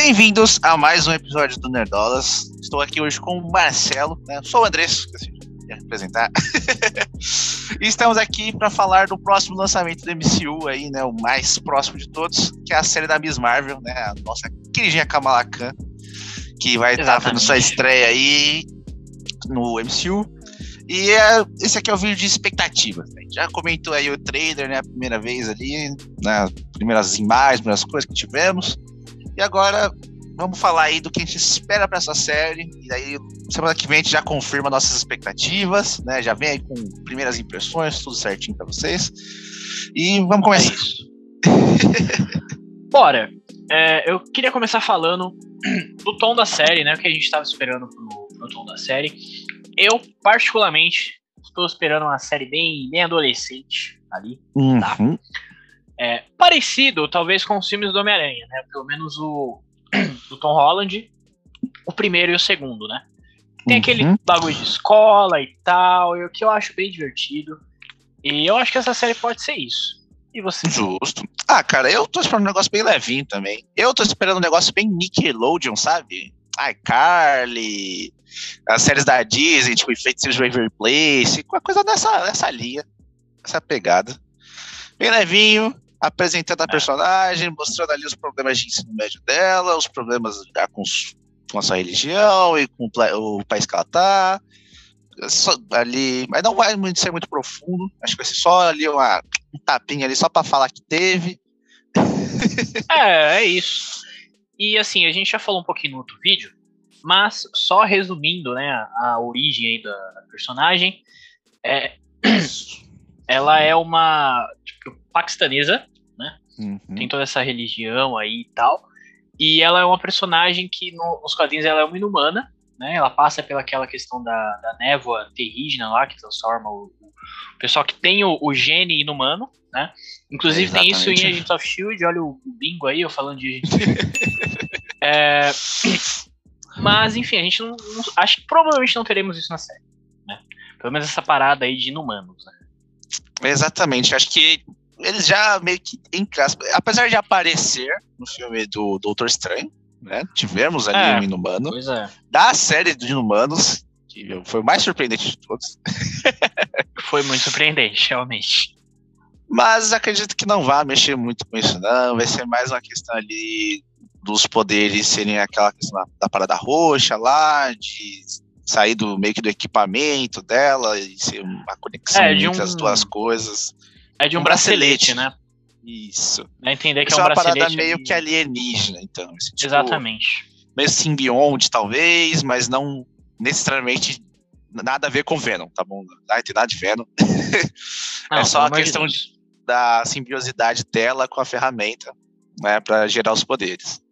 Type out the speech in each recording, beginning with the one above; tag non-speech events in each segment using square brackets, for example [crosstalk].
Bem-vindos a mais um episódio do Nerdolas. Estou aqui hoje com o Marcelo, né? Sou o Andrés, esqueci de apresentar. [laughs] e estamos aqui para falar do próximo lançamento do MCU aí, né? O mais próximo de todos, que é a série da Miss Marvel, né? A nossa queridinha Kamala Khan, que vai estar fazendo sua estreia aí no MCU. E é, esse aqui é o vídeo de expectativas. Né? Já comentou aí o trailer, né? A primeira vez ali, né? Primeiras imagens, primeiras coisas que tivemos. E agora vamos falar aí do que a gente espera para essa série. E aí, semana que vem a gente já confirma nossas expectativas, né? Já vem aí com primeiras impressões, tudo certinho para vocês. E vamos começar. É isso. [laughs] Bora. É, eu queria começar falando do tom da série, né? O que a gente estava esperando pro, pro tom da série. Eu, particularmente, estou esperando uma série bem, bem adolescente ali, tá? uhum. tá? É, parecido, talvez, com os filmes do Homem-Aranha, né? Pelo menos o [clears throat] do Tom Holland, o primeiro e o segundo, né? Tem uhum. aquele bagulho de escola e tal, o que eu acho bem divertido. E eu acho que essa série pode ser isso. E você? Justo. Ah, cara, eu tô esperando um negócio bem levinho também. Eu tô esperando um negócio bem Nickelodeon, sabe? Ai, Carly, as séries da Disney, tipo, Feiticeiros de Waverly Place, uma coisa dessa, dessa linha, essa pegada. Bem levinho, apresentando a é. personagem, mostrando ali os problemas de ensino médio dela, os problemas com, com a sua religião e com o, país que ela tá. Só, ali, mas não vai ser muito profundo, acho que vai ser só ali uma, um tapinha ali só para falar que teve. [laughs] É, é isso. E assim, a gente já falou um pouquinho no outro vídeo, mas só resumindo, né, a, a origem aí da, da personagem, é, [clears throat] ela é uma tipo, paquistanesa, né? Uhum. Tem toda essa religião aí e tal. E ela é uma personagem que no, nos quadrinhos ela é uma inumana, né? Ela passa pelaquela questão da, da névoa terrígena lá, que transforma o, o pessoal que tem o, o, gene inumano, né? Inclusive tem isso em Agents of Shield, olha o, bingo aí, eu falando de [laughs] é, mas, enfim, a gente não, não, Acho que provavelmente não teremos isso na série, né? Pelo menos essa parada aí de inumanos, né? Exatamente, acho que eles já meio que apesar de aparecer no filme do Doutor Estranho, né? Tivemos ali é, um Inumano. Pois é. Da série dos Inumanos, que foi o mais surpreendente de todos. [laughs] foi muito surpreendente, realmente. Mas acredito que não vai mexer muito com isso, não. Vai ser mais uma questão ali dos poderes serem aquela questão da, da parada roxa lá, de sair do meio que do equipamento dela e ser uma conexão é, entre um... as duas coisas. É de um, um bracelete, bracelete, né? Isso. É entender que Isso é, um é uma parada meio que alienígena, então. Esse, tipo, Exatamente. Meio simbionte, talvez, mas não necessariamente nada a ver com Venom, tá bom? Não tem nada de Venom. [laughs] Não, é só a questão de da simbiosidade dela com a ferramenta, né, para gerar os poderes.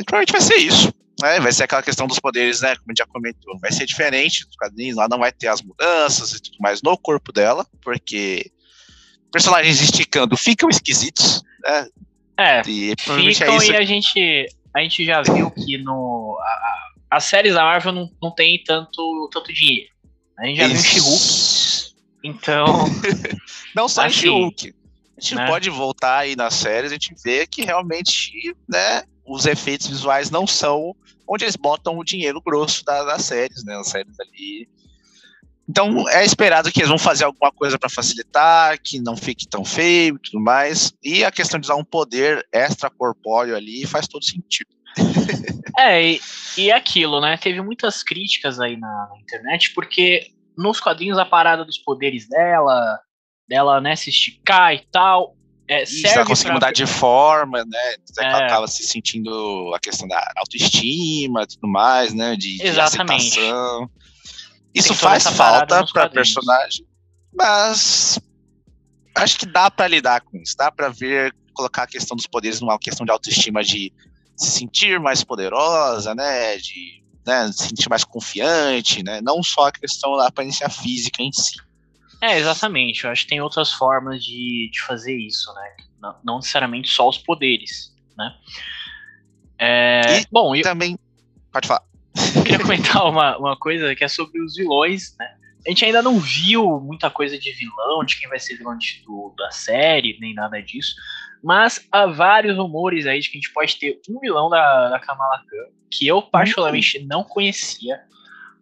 E provavelmente vai ser isso. Né? Vai ser aquela questão dos poderes, né? Como a gente já comentou. Vai ser diferente dos quadrinhos, lá não vai ter as mudanças e tudo mais no corpo dela, porque personagens esticando ficam esquisitos, né? É, e, ficam é e a gente, a gente já viu que no, a, as séries da Marvel não, não tem tanto, tanto dinheiro. A gente já isso. viu She-Hulk, então... [laughs] não só assim, She-Hulk. A gente né? pode voltar aí nas séries, a gente vê que realmente, né, os efeitos visuais não são onde eles botam o dinheiro grosso das, das séries, né, as séries ali então é esperado que eles vão fazer alguma coisa para facilitar, que não fique tão feio e tudo mais. E a questão de usar um poder extracorpóreo ali faz todo sentido. [laughs] é, e, e é aquilo, né? Teve muitas críticas aí na, na, internet, porque nos quadrinhos a parada dos poderes dela, dela, né, se esticar e tal. É, Isso, ela consegue pra... mudar de forma, né? É. Ela acaba se sentindo a questão da autoestima e tudo mais, né? De, Exatamente. De aceitação. Isso faz falta para personagem, mas acho que dá para lidar com isso, dá para ver, colocar a questão dos poderes numa questão de autoestima, de se sentir mais poderosa, né, de né, se sentir mais confiante, né, não só a questão da aparência física em si. É, exatamente, eu acho que tem outras formas de, de fazer isso, né, não, não necessariamente só os poderes, né. É, e bom, também, pode falar. Eu queria comentar uma, uma coisa que é sobre os vilões, né? a gente ainda não viu muita coisa de vilão, de quem vai ser vilão de, do, da série, nem nada disso. Mas há vários rumores aí de que a gente pode ter um vilão da, da Kamala Khan, que eu particularmente uhum. não conhecia,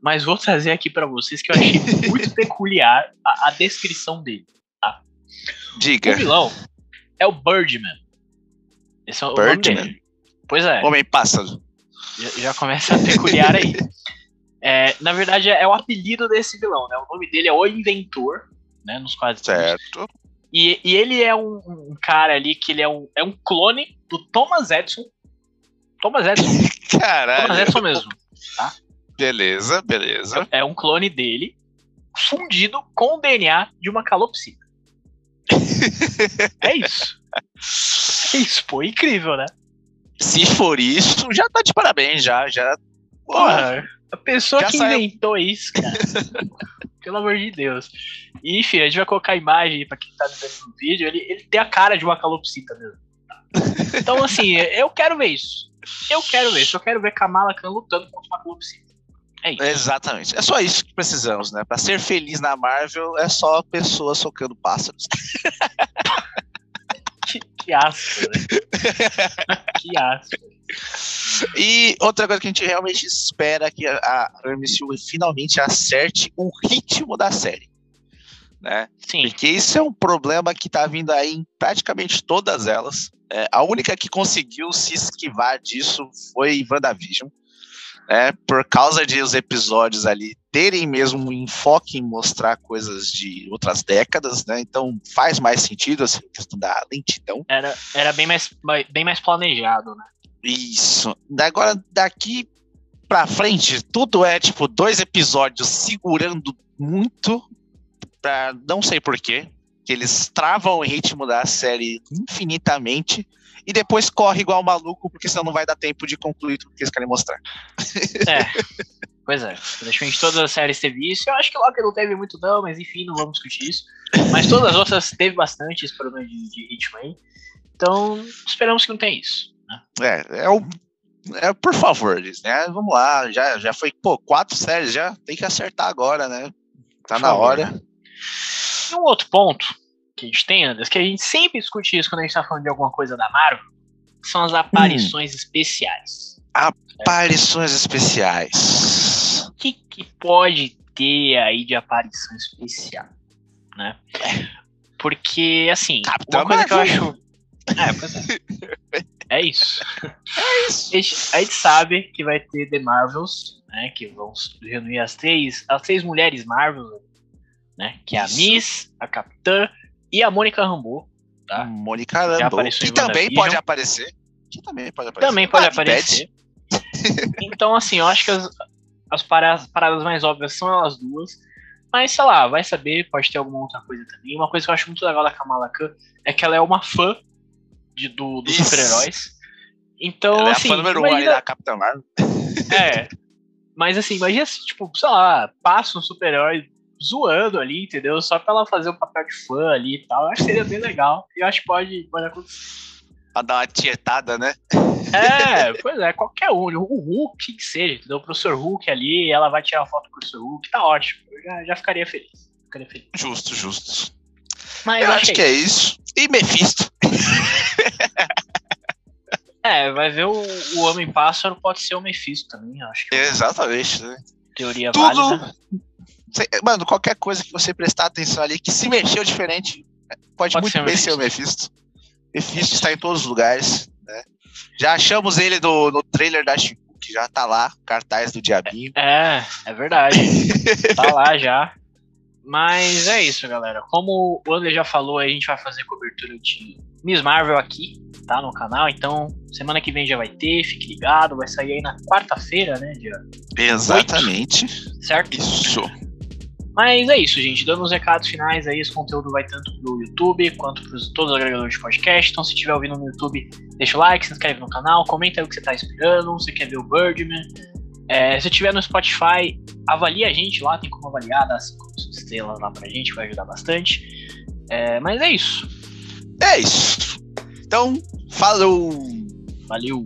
mas vou trazer aqui para vocês que eu achei muito [laughs] peculiar a, a, descrição dele. Tá? Diga. O vilão é o Birdman. Esse é o Birdman? Pois é. Homem pássaro. Já, começa a peculiar aí. [laughs] É, na verdade, é o apelido desse vilão, né? O nome dele é O Inventor, né? Nos quadros. Certo. E, e ele é um, um, cara ali que ele é um, é um clone do Thomas Edison. Thomas Edison. [laughs] Caralho. Thomas Edison mesmo. Tá? Beleza, beleza. É um clone dele fundido com o DNA de uma calopsita. [laughs] é isso. É isso, pô, incrível, né? Se for isso, já tá de parabéns, já, já. Porra, a pessoa Já que saiu... inventou isso, cara. [laughs] Pelo amor de Deus. E, enfim, a gente vai colocar a imagem pra quem tá vendo no vídeo. Ele, ele tem a cara de uma calopsita mesmo. Então, assim, eu quero ver isso. Eu quero ver isso. Eu quero ver Kamala Khan lutando contra uma calopsita. É isso. Exatamente. É só isso que precisamos, né? Pra ser feliz na Marvel, é só pessoas socando pássaros. [laughs] [laughs] que, que asco, né? que asco. E outra coisa que a gente realmente espera é que a, MCU finalmente acerte o ritmo da série. Né? Sim. Porque isso é um problema que tá vindo aí em praticamente todas elas. É, a única que conseguiu se esquivar disso foi WandaVision. Né? Por causa de os episódios ali terem mesmo um enfoque em mostrar coisas de outras décadas, né? Então faz mais sentido assim, a questão da lentidão. Era, era bem, mais, bem mais planejado, né? Isso. Agora, daqui pra frente, tudo é tipo dois episódios segurando muito, pra não sei porquê, que eles travam o ritmo da série infinitamente e depois corre igual maluco, porque senão não vai dar tempo de concluir tudo que eles querem mostrar. É. Pois é, praticamente todas as séries teve isso. Eu acho que Loki não teve muito, não, mas enfim, não vamos discutir isso. Mas todas as outras teve bastante esse problema de, de ritmo aí. Então, esperamos que não tenha isso. Né? É, é o. É, por favor, né? Vamos lá, já, já foi, pô, quatro séries, já tem que acertar agora, né? Tá por na favor. hora. E um outro ponto que a gente tem, Anderson, que a gente sempre discute isso quando a gente tá falando de alguma coisa da Marvel, são as aparições hum. especiais. Aparições é. especiais. O que, que pode ter aí de aparição especial? Né? Porque, assim, Capitão uma coisa Marvel. que eu acho. É, pois é. [laughs] É isso. É isso. A gente, a gente sabe que vai ter The Marvels, né? Que vão reunir as três, as três mulheres Marvels, né? Que é a Miss, a Capitã e a Mônica Rambeau. Tá? Mônica Rambeau. Que também pode aparecer. Que também pode aparecer. Também pode ah, aparecer. [laughs] [laughs] então, assim, eu acho que as, as paradas, paradas mais óbvias são elas duas. Mas, sei lá, vai saber, pode ter alguma outra coisa também. Uma coisa que eu acho muito legal da Kamala Khan é que ela é uma fã de, do, dos super-heróis. Então, Ela assim. É a fã número imagina... um da Capitã Marvel. É. Mas assim, imagina se, tipo, sei lá, passa um super-herói zoando ali, entendeu? Só pra ela fazer o um papel de fã ali e tal. Eu acho que seria bem legal. E eu acho que pode, pode acontecer. Pra dar uma tietada, né? É, pois é, qualquer um. O Hulk que seja, entendeu? O professor Hulk ali, ela vai tirar foto com o professor Hulk, tá ótimo. Eu já, já ficaria feliz. Ficaria feliz. Justo, justo. Mas eu acho que é isso. E Mephisto. é, vai ver o, o Homem-Pássaro pode ser o Mephisto também, acho. Que é Exatamente, né? Teoria Tudo... válida. Mano, qualquer coisa que você prestar atenção ali, que se mexeu diferente, pode, pode muito ser bem Mephisto. ser o Mephisto. Mephisto está em todos os lugares, né? Já achamos ele no, no trailer da Chico, que já tá lá, cartaz do Diabinho. É, é verdade. [laughs] tá lá já. Mas é isso, galera. Como o André já falou, a gente vai fazer cobertura de Miss Marvel aqui, tá? No canal. Então, semana que vem já vai ter, fique ligado. Vai sair aí na quarta-feira, né? Dia Exatamente. 8, certo? Isso. Mas é isso, gente. Dando os recados finais aí, esse conteúdo vai tanto pro YouTube quanto para todos os agregadores de podcast. Então, se estiver ouvindo no YouTube, deixa o like, se inscreve no canal, comenta aí o que você tá esperando. Você quer ver o Birdman? É, se estiver no Spotify, avalie a gente lá, tem como avaliar, dá 5 estrelas lá pra gente, vai ajudar bastante. É, mas é isso. É isso. Então, falou! Valeu!